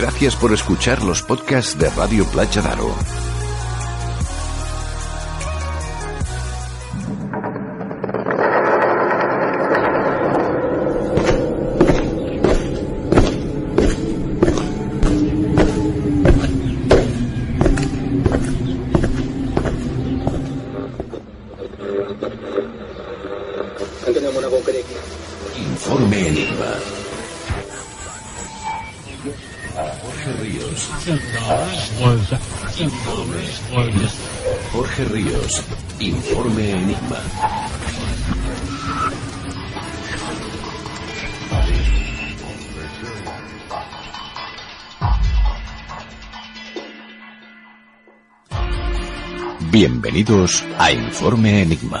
Gracias por escuchar los podcasts de Radio Playa Daro. Informe Enigma. Jorge Ríos. Jorge Ríos. Informe Enigma. Bienvenidos a Informe Enigma.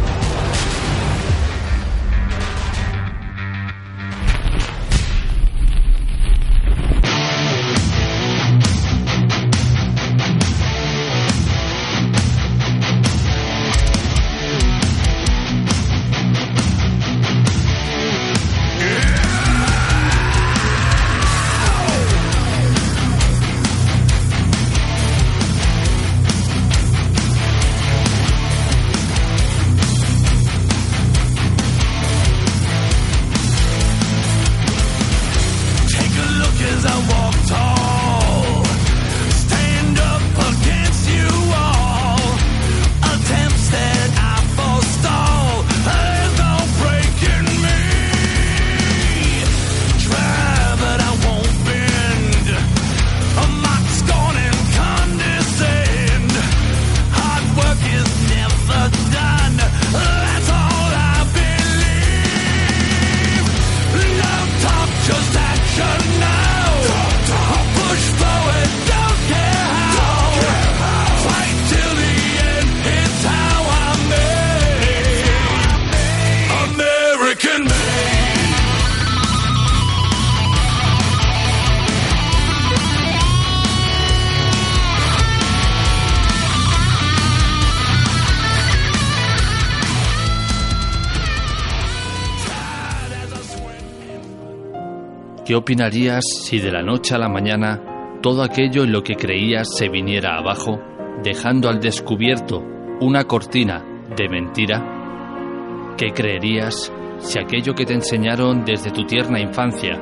¿Qué opinarías si de la noche a la mañana todo aquello en lo que creías se viniera abajo, dejando al descubierto una cortina de mentira? ¿Qué creerías si aquello que te enseñaron desde tu tierna infancia,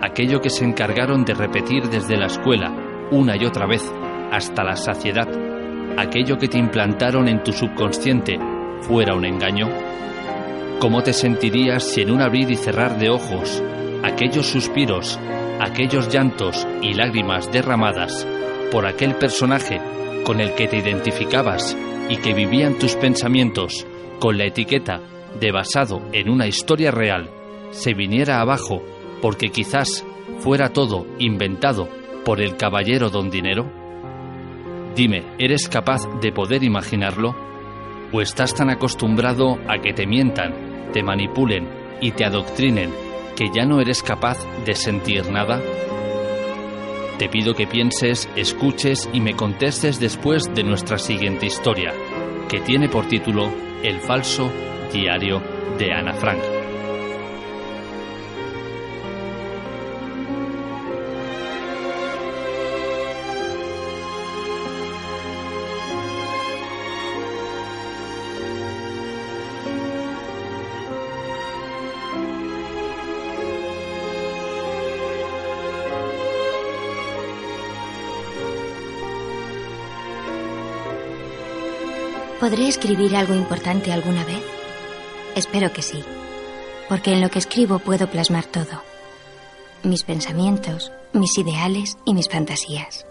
aquello que se encargaron de repetir desde la escuela una y otra vez hasta la saciedad, aquello que te implantaron en tu subconsciente fuera un engaño? ¿Cómo te sentirías si en un abrir y cerrar de ojos aquellos suspiros, aquellos llantos y lágrimas derramadas por aquel personaje con el que te identificabas y que vivían tus pensamientos con la etiqueta de basado en una historia real, se viniera abajo porque quizás fuera todo inventado por el caballero don dinero? Dime, ¿eres capaz de poder imaginarlo? ¿O estás tan acostumbrado a que te mientan, te manipulen y te adoctrinen que ya no eres capaz de sentir nada? Te pido que pienses, escuches y me contestes después de nuestra siguiente historia, que tiene por título El falso diario de Ana Frank. ¿Podré escribir algo importante alguna vez? Espero que sí, porque en lo que escribo puedo plasmar todo. Mis pensamientos, mis ideales y mis fantasías.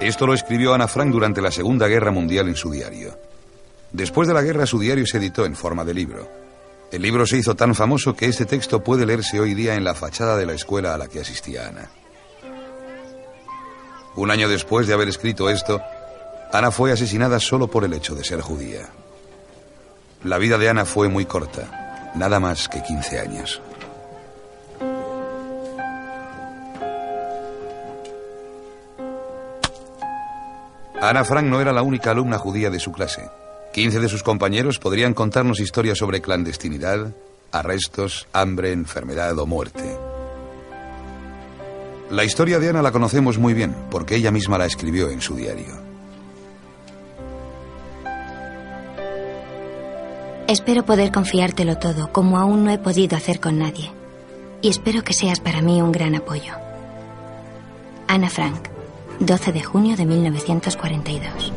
Esto lo escribió Ana Frank durante la Segunda Guerra Mundial en su diario. Después de la guerra, su diario se editó en forma de libro. El libro se hizo tan famoso que este texto puede leerse hoy día en la fachada de la escuela a la que asistía Ana. Un año después de haber escrito esto, Ana fue asesinada solo por el hecho de ser judía. La vida de Ana fue muy corta, nada más que 15 años. Ana Frank no era la única alumna judía de su clase. 15 de sus compañeros podrían contarnos historias sobre clandestinidad, arrestos, hambre, enfermedad o muerte. La historia de Ana la conocemos muy bien porque ella misma la escribió en su diario. Espero poder confiártelo todo, como aún no he podido hacer con nadie. Y espero que seas para mí un gran apoyo. Ana Frank, 12 de junio de 1942.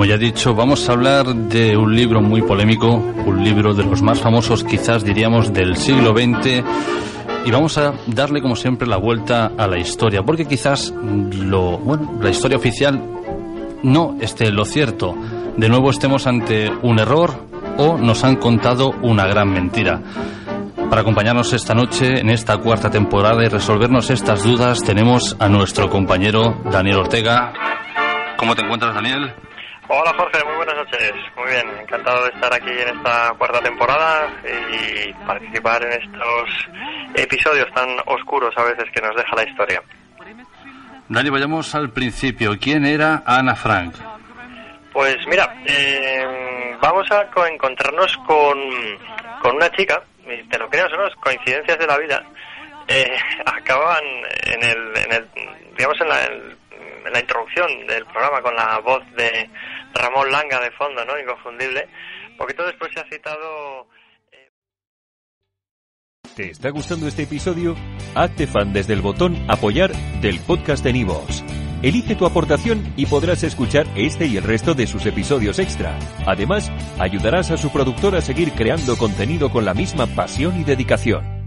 Como ya he dicho, vamos a hablar de un libro muy polémico, un libro de los más famosos quizás diríamos del siglo XX y vamos a darle como siempre la vuelta a la historia, porque quizás lo, bueno, la historia oficial no esté lo cierto. De nuevo estemos ante un error o nos han contado una gran mentira. Para acompañarnos esta noche en esta cuarta temporada y resolvernos estas dudas tenemos a nuestro compañero Daniel Ortega. ¿Cómo te encuentras, Daniel? Hola Jorge, muy buenas noches. Muy bien, encantado de estar aquí en esta cuarta temporada y participar en estos episodios tan oscuros a veces que nos deja la historia. Dani, vayamos al principio. ¿Quién era Ana Frank? Pues mira, eh, vamos a co- encontrarnos con, con una chica, te lo creas o no, coincidencias de la vida, eh, acaban en el, en el, digamos en la, en la introducción del programa con la voz de Ramón Langa de fondo, ¿no? Inconfundible. Poquito después se ha citado... ¿Te está gustando este episodio? Hazte fan desde el botón Apoyar del podcast de Nivos. Elige tu aportación y podrás escuchar este y el resto de sus episodios extra. Además, ayudarás a su productor a seguir creando contenido con la misma pasión y dedicación.